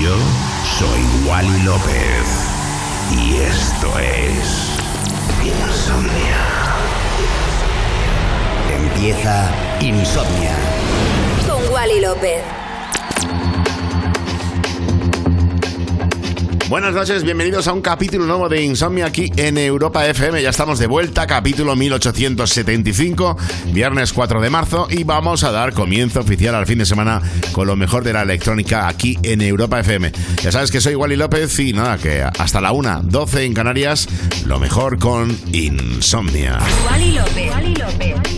Yo soy Wally López y esto es Insomnia. Empieza Insomnia. Con Wally López. Buenas noches, bienvenidos a un capítulo nuevo de Insomnia aquí en Europa FM. Ya estamos de vuelta, capítulo 1875, viernes 4 de marzo, y vamos a dar comienzo oficial al fin de semana con lo mejor de la electrónica aquí en Europa FM. Ya sabes que soy Wally López y nada, que hasta la 1, 12 en Canarias, lo mejor con Insomnia. Wally López. Wally López.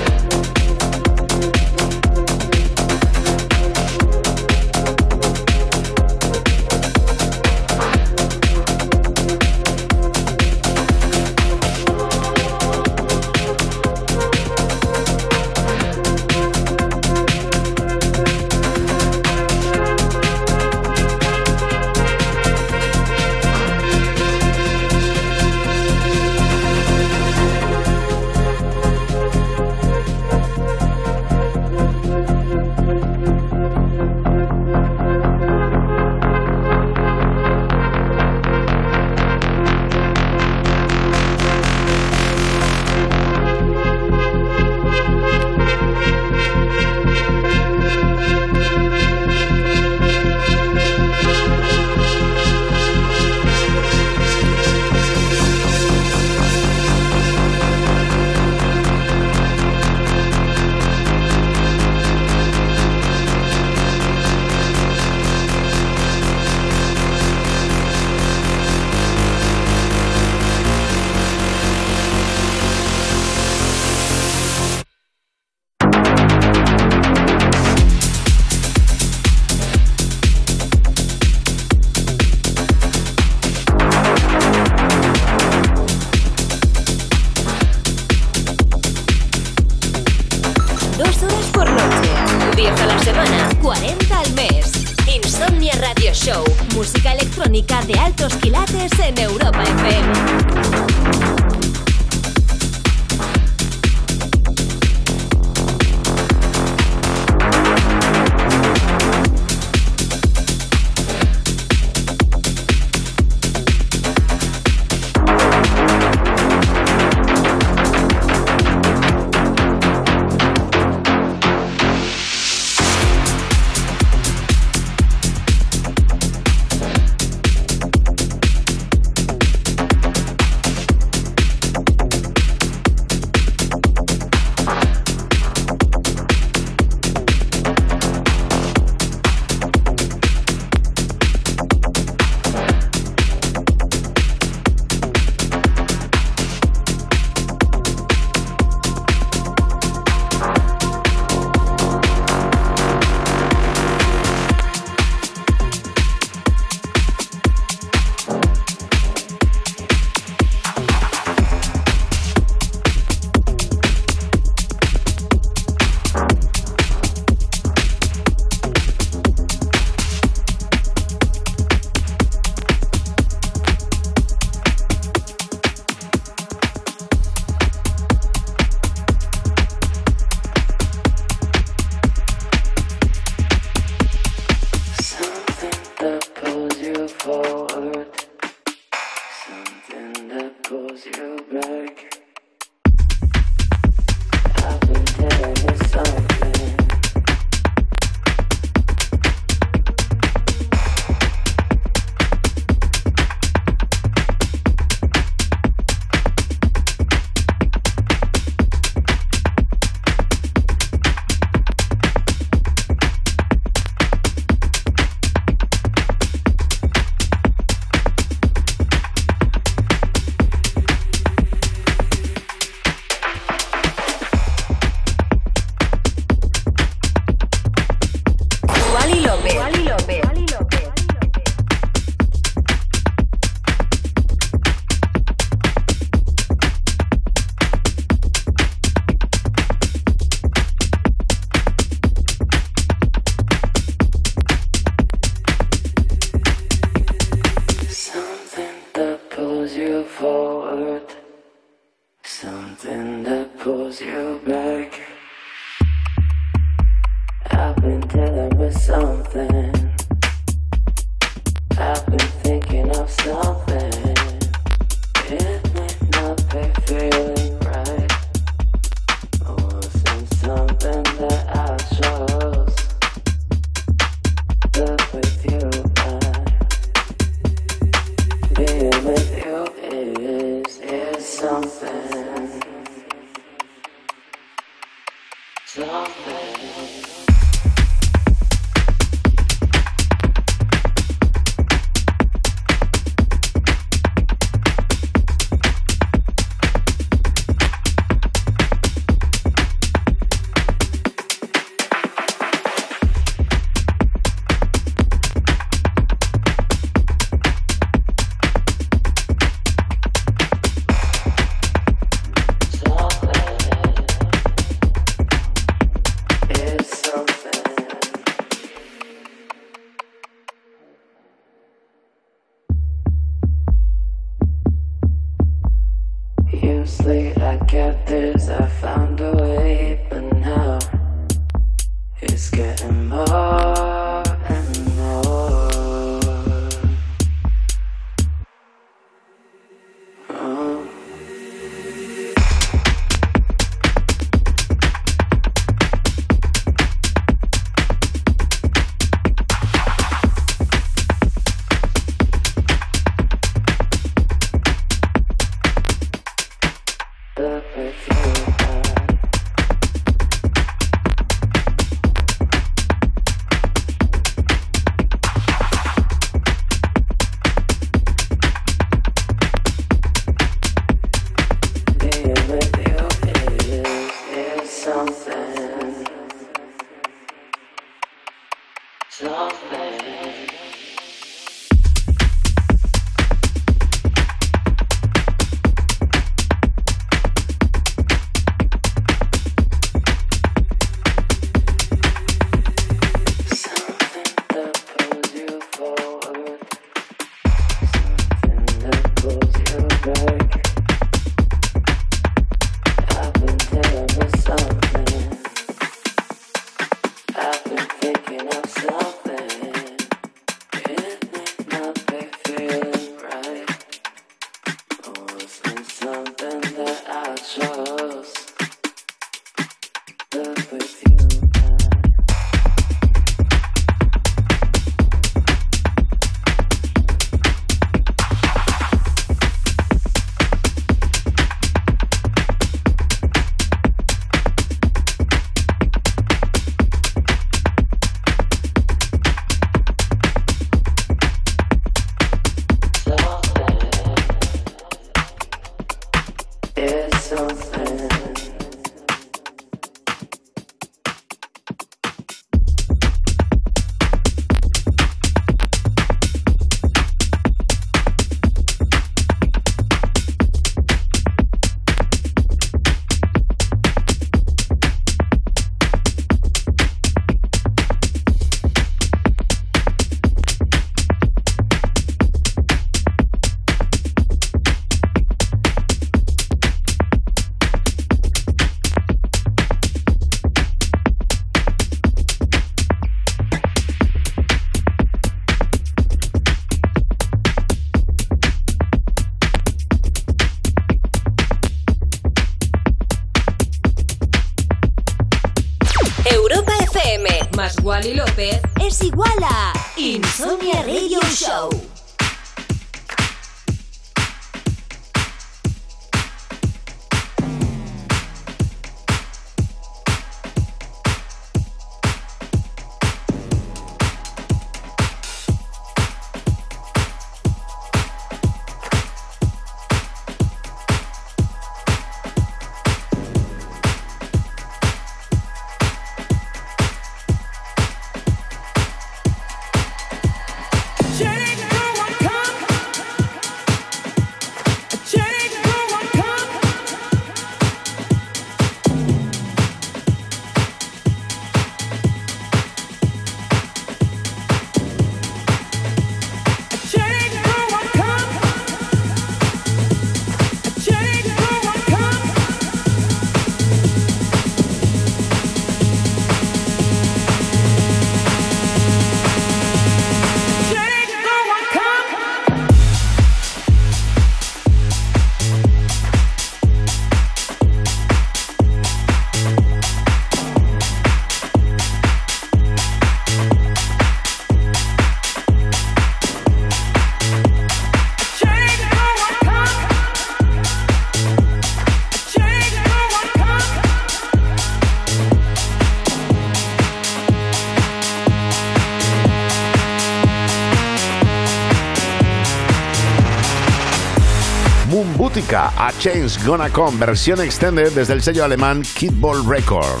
A Change Gonna Come, versión extended desde el sello alemán Kidball Records.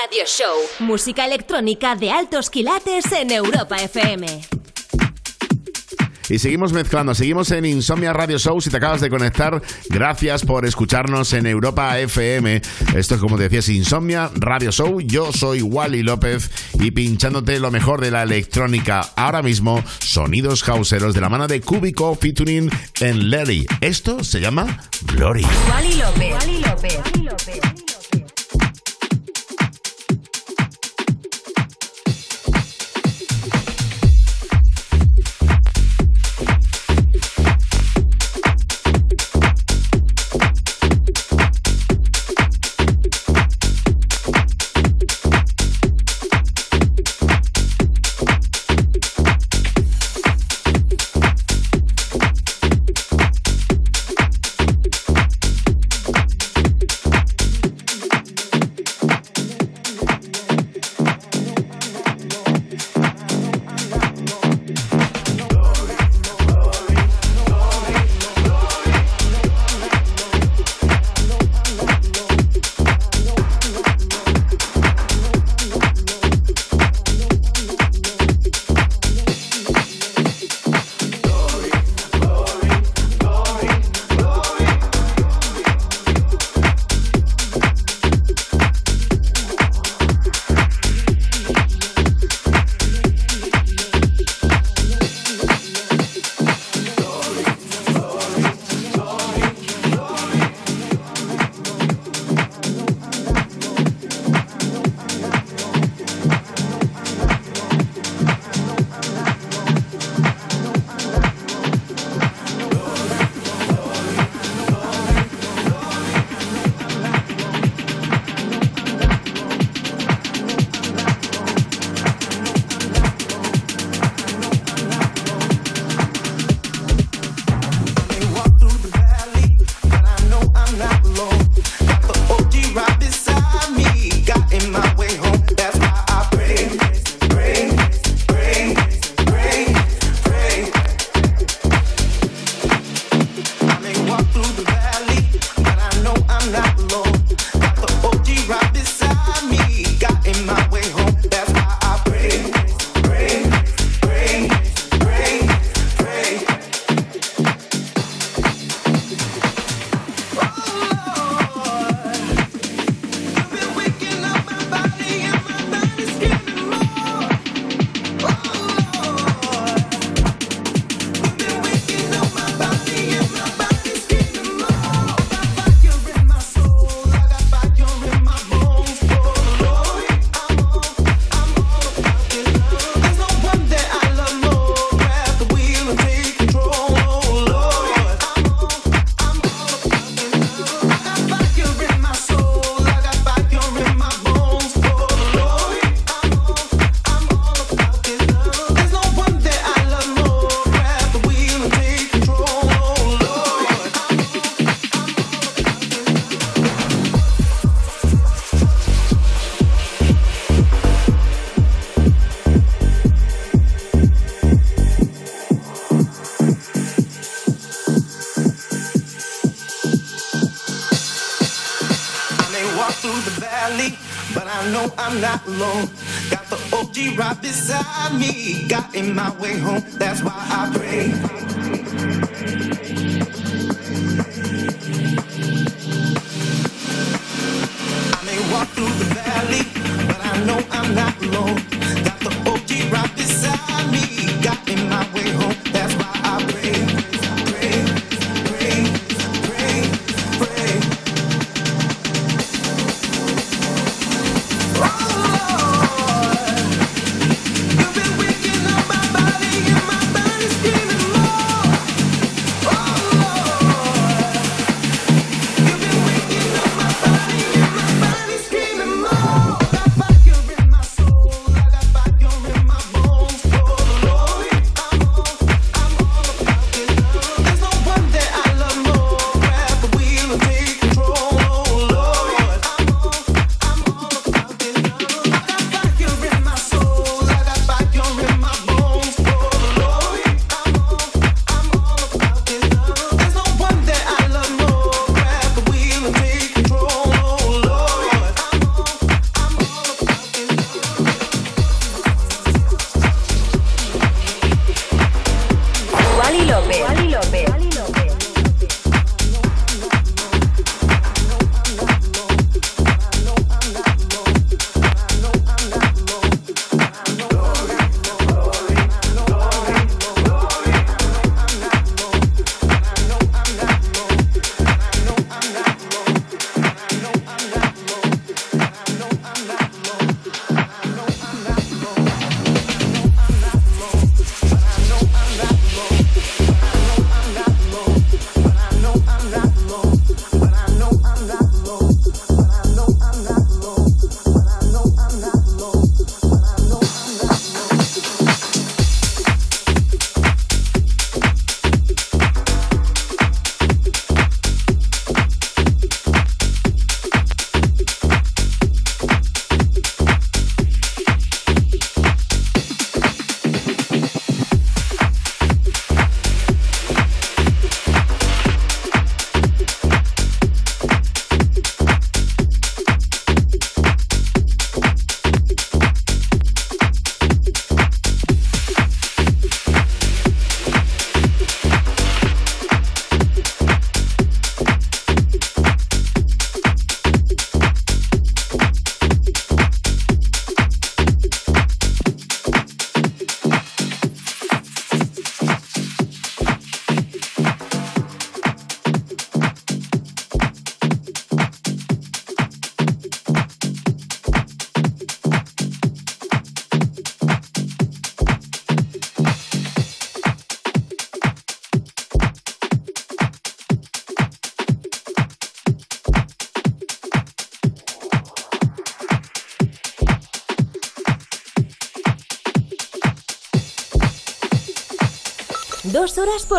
Radio Show, música electrónica de altos quilates en Europa FM. Y seguimos mezclando, seguimos en Insomnia Radio Show. Si te acabas de conectar, gracias por escucharnos en Europa FM. Esto es como te decías, Insomnia Radio Show. Yo soy Wally López y pinchándote lo mejor de la electrónica. Ahora mismo, sonidos houseeros de la mano de Cubico featuring en Larry. Esto se llama Glory. Wally López.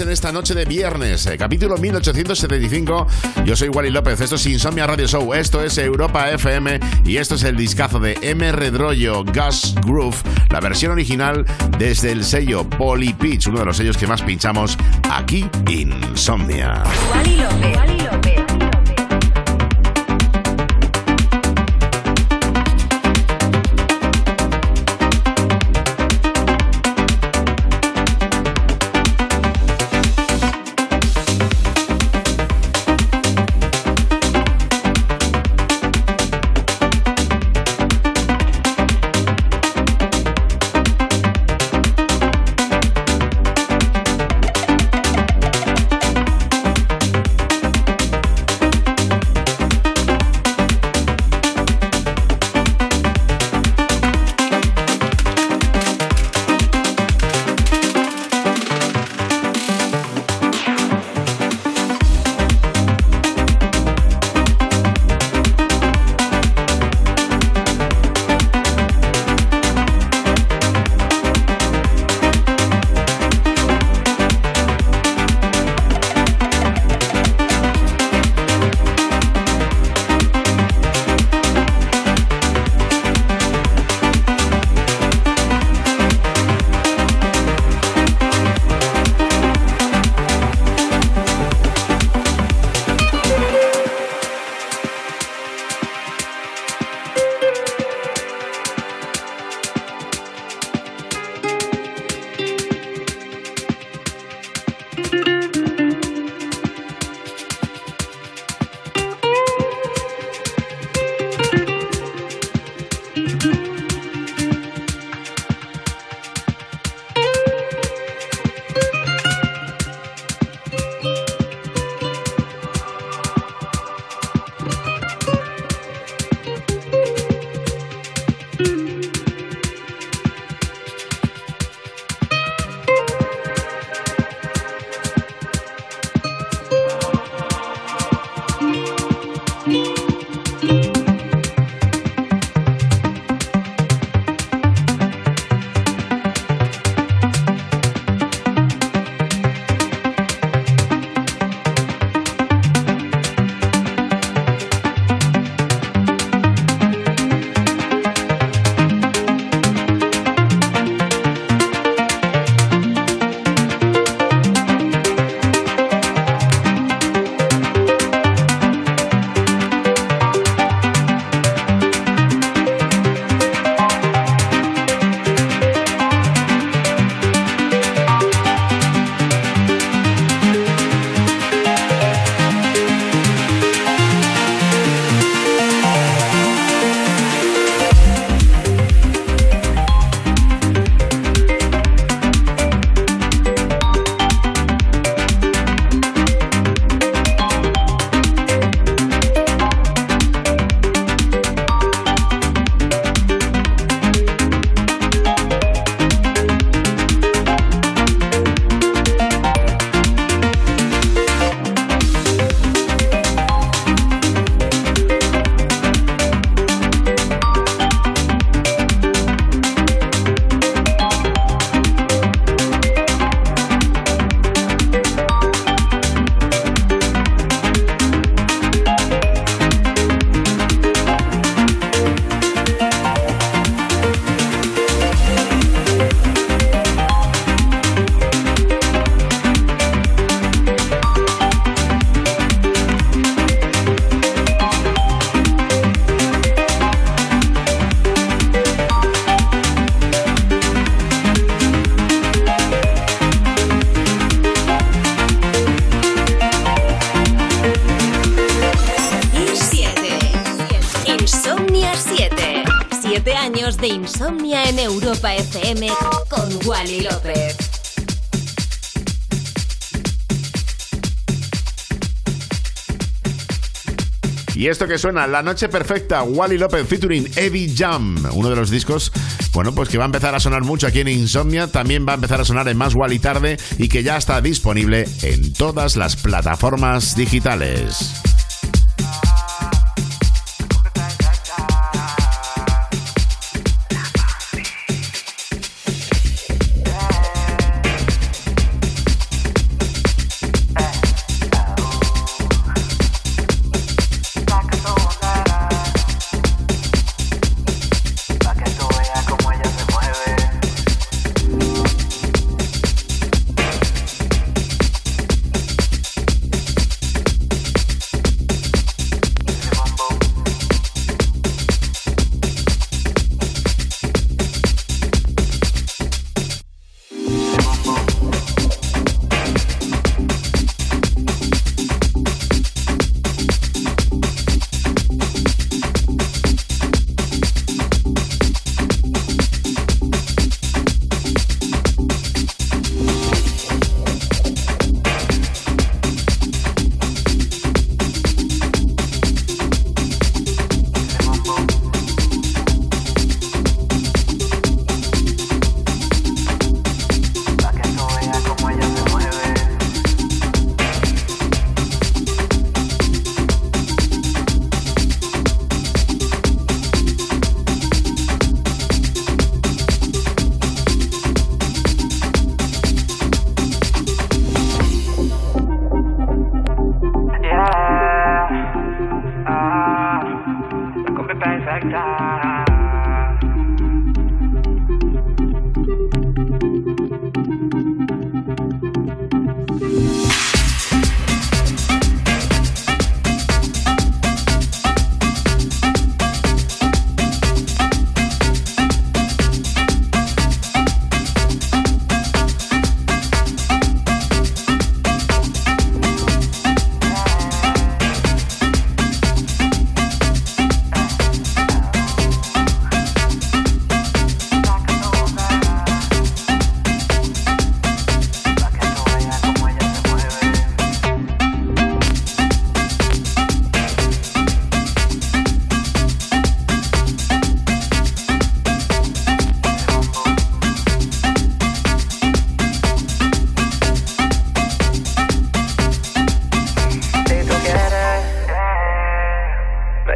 En esta noche de viernes, eh, capítulo 1875. Yo soy Wally López, esto es Insomnia Radio Show, esto es Europa FM y esto es el discazo de M. Redrollo Gus Groove, la versión original desde el sello Poly Pitch, uno de los sellos que más pinchamos aquí, Insomnia. Wally López. años Esto que suena, La Noche Perfecta, Wally López featuring Evie Jam, uno de los discos, bueno, pues que va a empezar a sonar mucho aquí en Insomnia, también va a empezar a sonar en Más Wally Tarde y que ya está disponible en todas las plataformas digitales.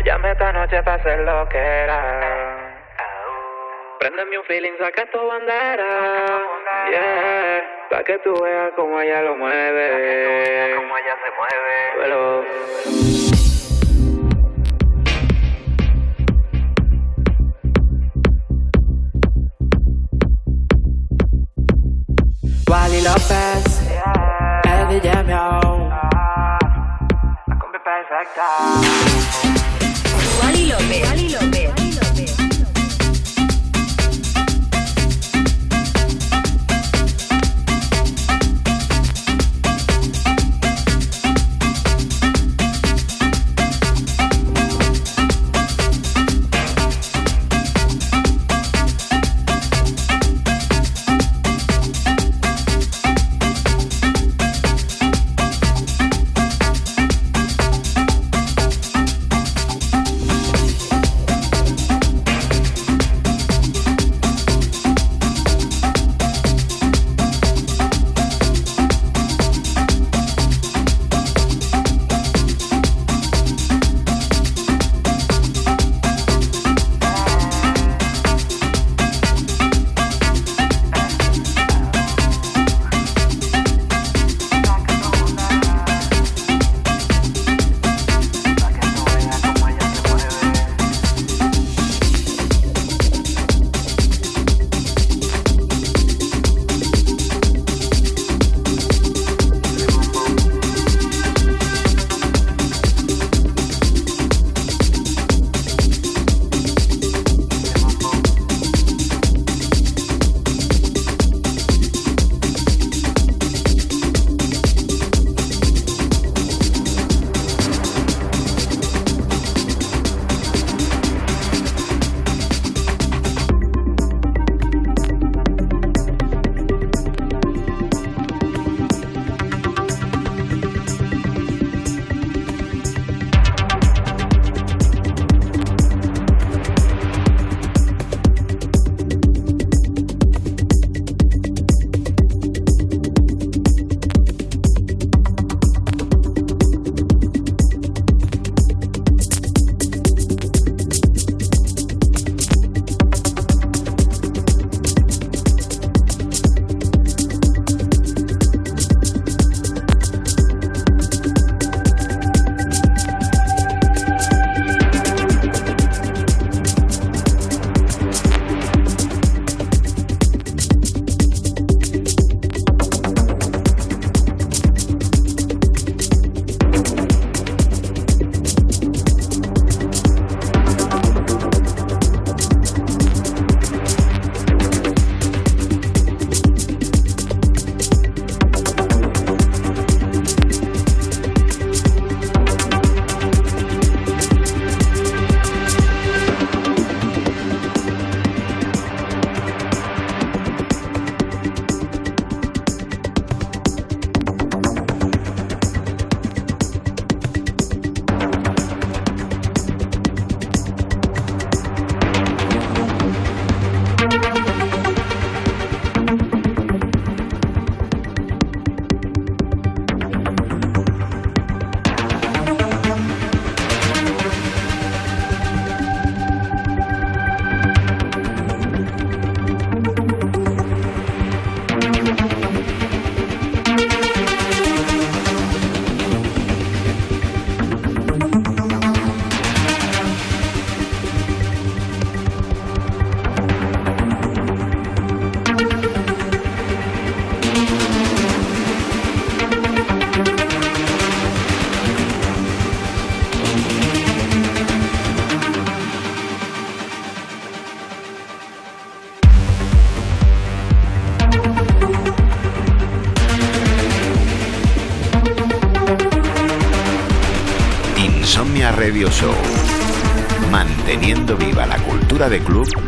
Llame esta noche para hacer lo que era. Prendeme un feeling, saca tu bandera. Yeah. Pa' que tú veas como ella lo mueve. como ella se mueve. Pero... Wally López, yeah. Baby Jamio, ah, la combi perfecta. Lali López. Lali López. De club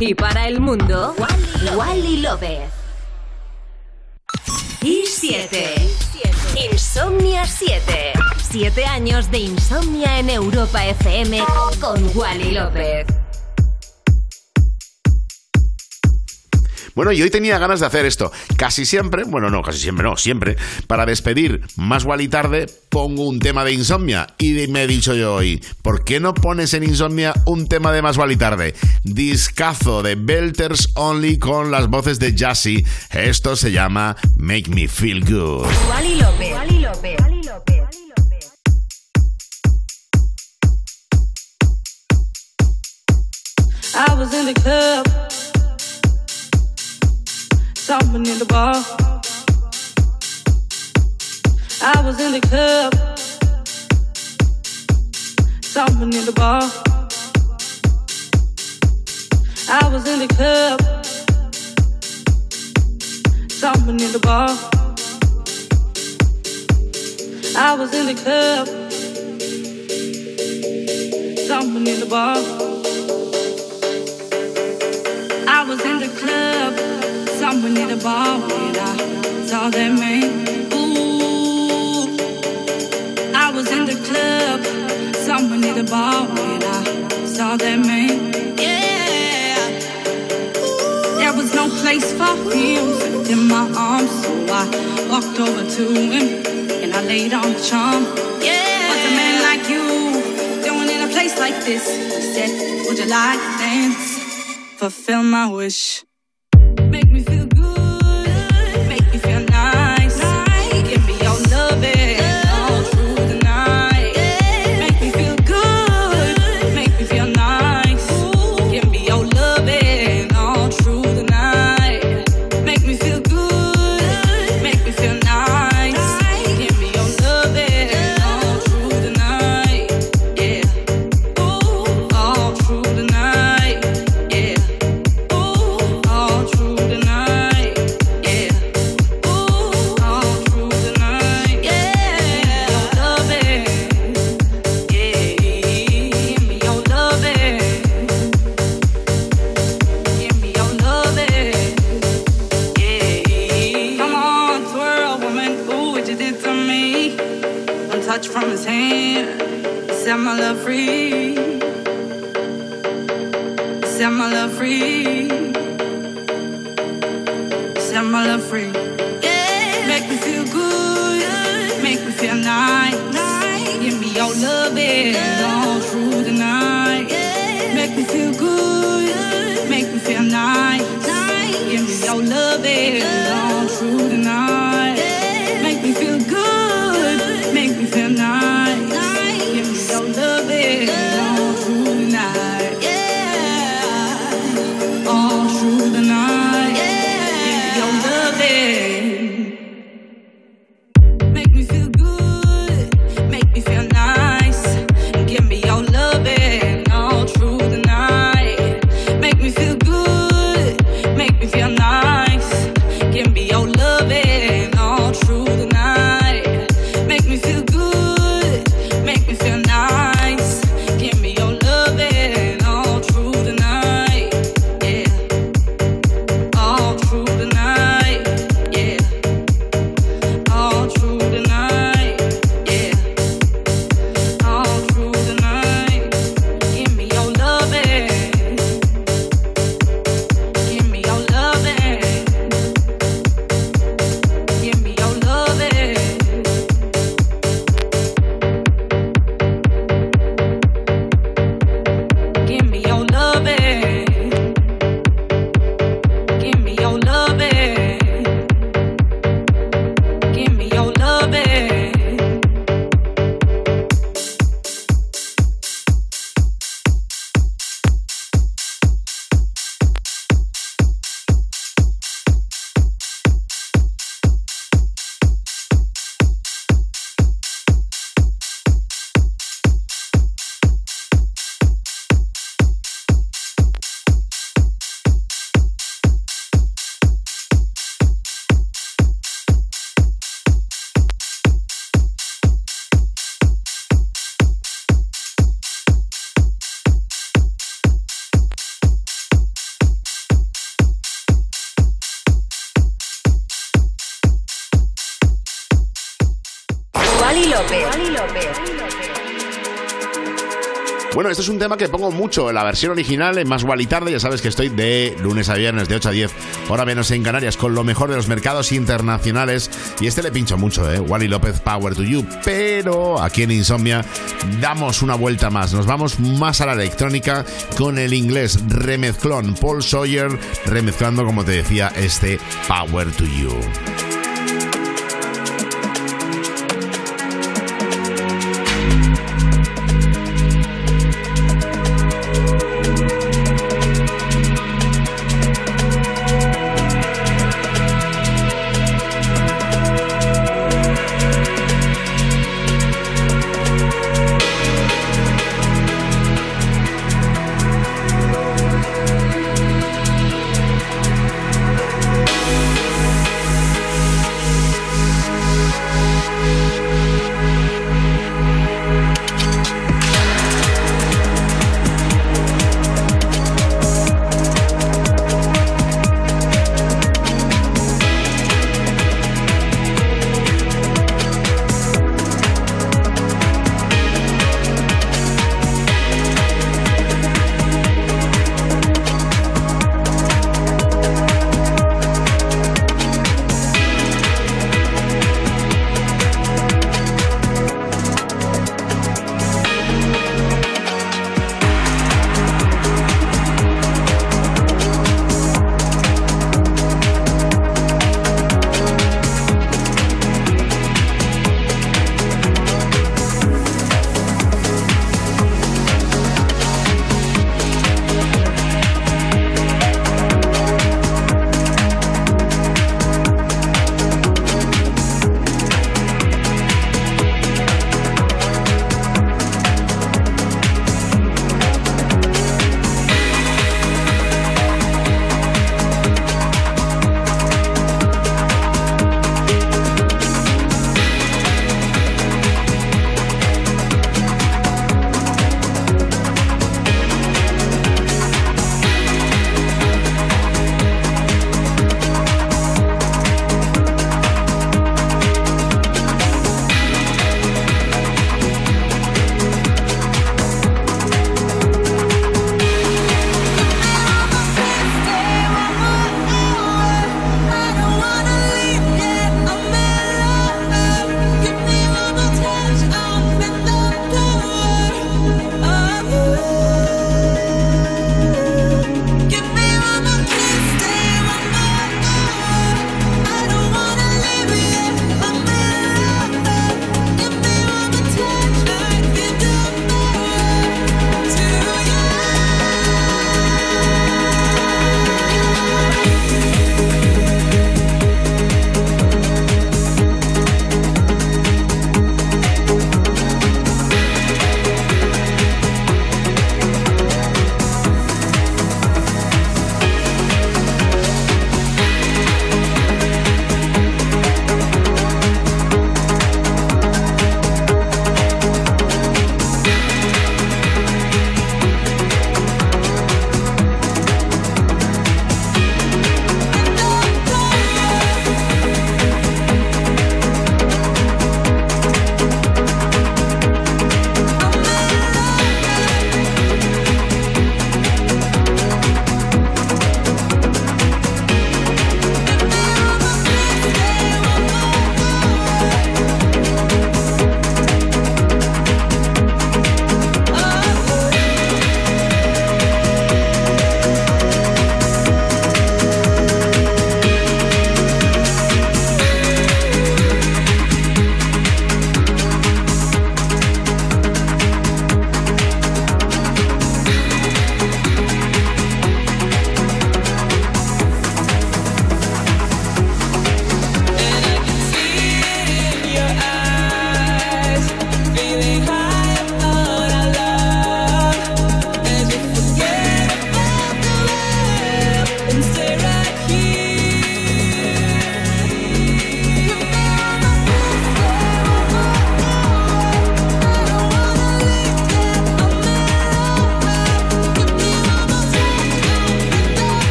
Y para el mundo, Wally López. Y 7. Insomnia 7. 7 años de insomnia en Europa FM con Wally López. Bueno, y hoy tenía ganas de hacer esto. Casi siempre, bueno, no, casi siempre no, siempre, para despedir más igual y tarde, pongo un tema de insomnia. Y me he dicho yo hoy, ¿por qué no pones en insomnia un tema de más igual y tarde? Discazo de Belters Only con las voces de Jassy. Esto se llama Make Me Feel Good. Wally López. Wally López. López. I was in the club. Someone in the bar. I was in the club. Someone in the bar. I was in the club. Someone in the bar. I was in the club. In the bar. I was in the club someone the bar when I saw that man. Ooh, I was in the club. Someone the bar when I saw that man. Yeah. There was no place for music in my arms, so I walked over to him and I laid on the charm. Yeah. but a man like you doing in a place like this? He said, Would you like to dance? Fulfill my wish. Es un tema que pongo mucho en la versión original, en Más y Ya sabes que estoy de lunes a viernes, de 8 a 10, hora menos en Canarias, con lo mejor de los mercados internacionales. Y este le pincho mucho, ¿eh? Wally López, Power to You. Pero aquí en Insomnia damos una vuelta más. Nos vamos más a la electrónica con el inglés remezclón Paul Sawyer, remezclando, como te decía, este Power to You.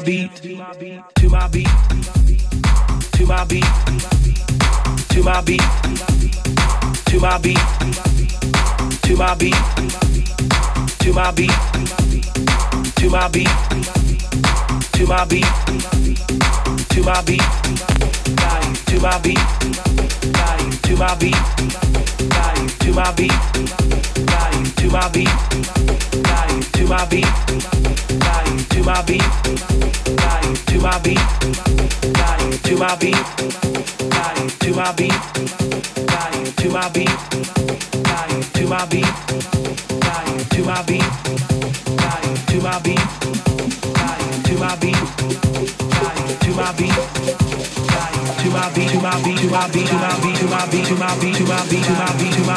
My beat, to my beat, to my beat, to my beat, to my beat, to my beat, to my beat, to my beat, to my beat, to my beat,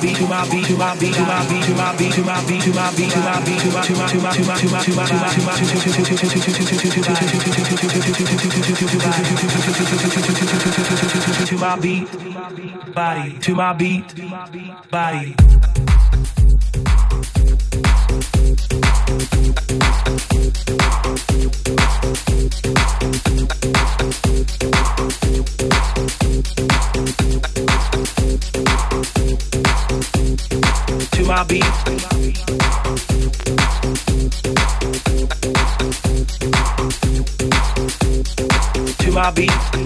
to my beat, to my beat, to my beat, to my beat, to my beat, to my beat, to my beat, to my beat, to my to my to my to my to my to my to my to my beat, body, to my beat, body. Beat. To my beat.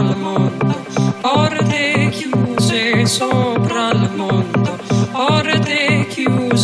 mondo,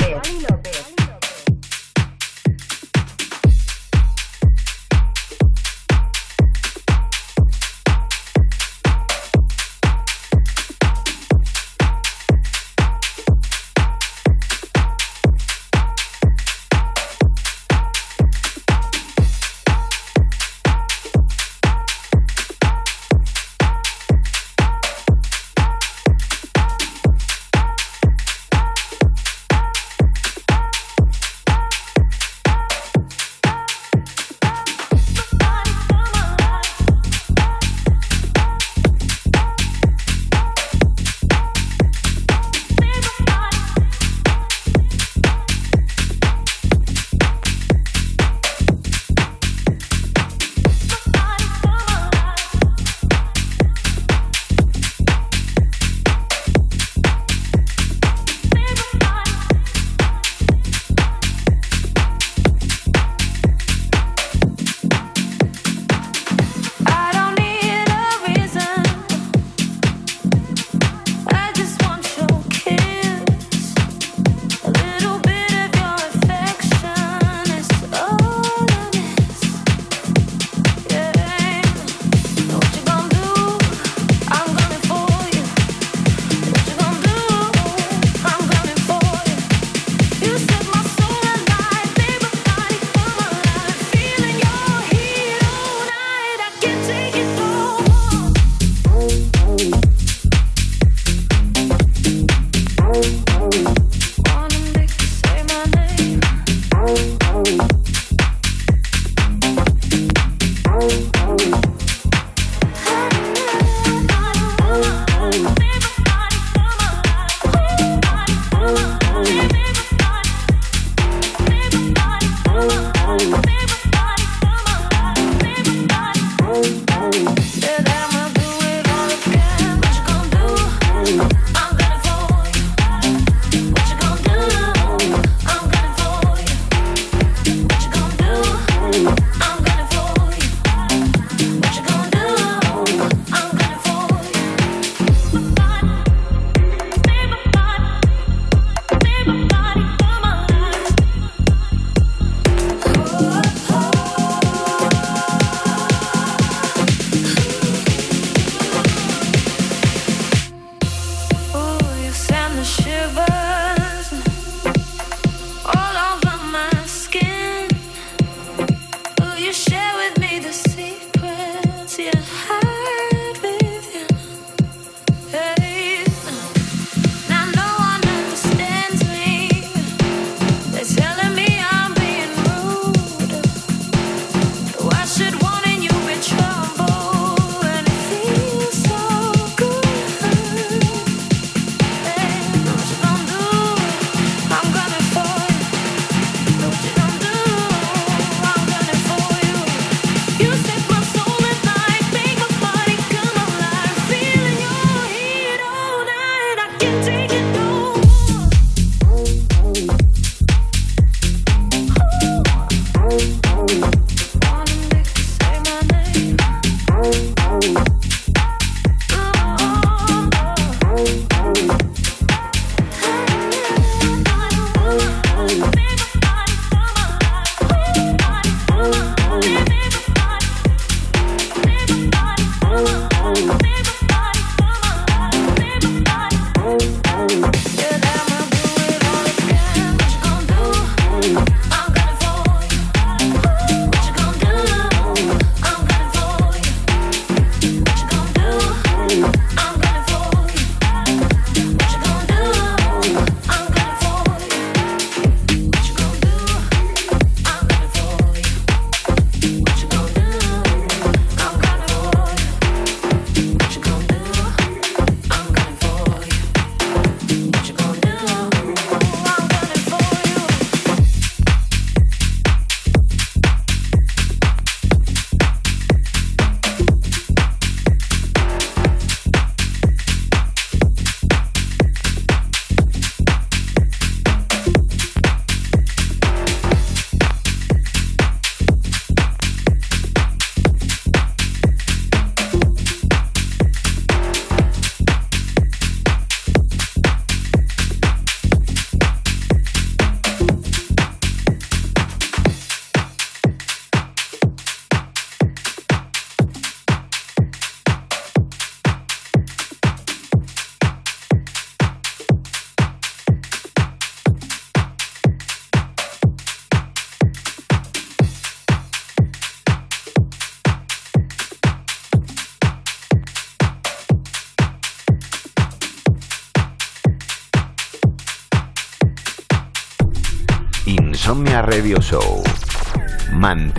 Alvarez.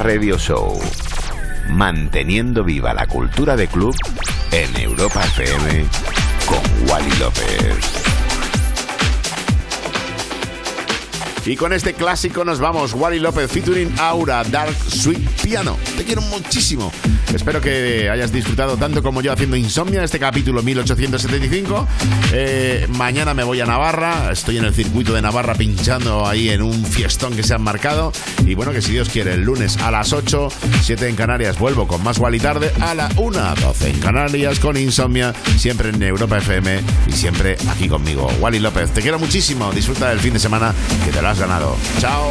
Radio Show. Manteniendo viva la cultura de club en Europa FM con Wally López. Y con este clásico nos vamos. Wally López featuring Aura Dark Sweet Piano. Te quiero muchísimo. Espero que hayas disfrutado tanto como yo haciendo Insomnia, este capítulo 1875. Eh, mañana me voy a Navarra. Estoy en el circuito de Navarra pinchando ahí en un fiestón que se han marcado. Y bueno, que si Dios quiere, el lunes a las 8, 7 en Canarias, vuelvo con más Wally tarde a la 1, 12 en Canarias con Insomnia, siempre en Europa FM y siempre aquí conmigo. Wally López, te quiero muchísimo. Disfruta del fin de semana que te lo has ganado. Chao.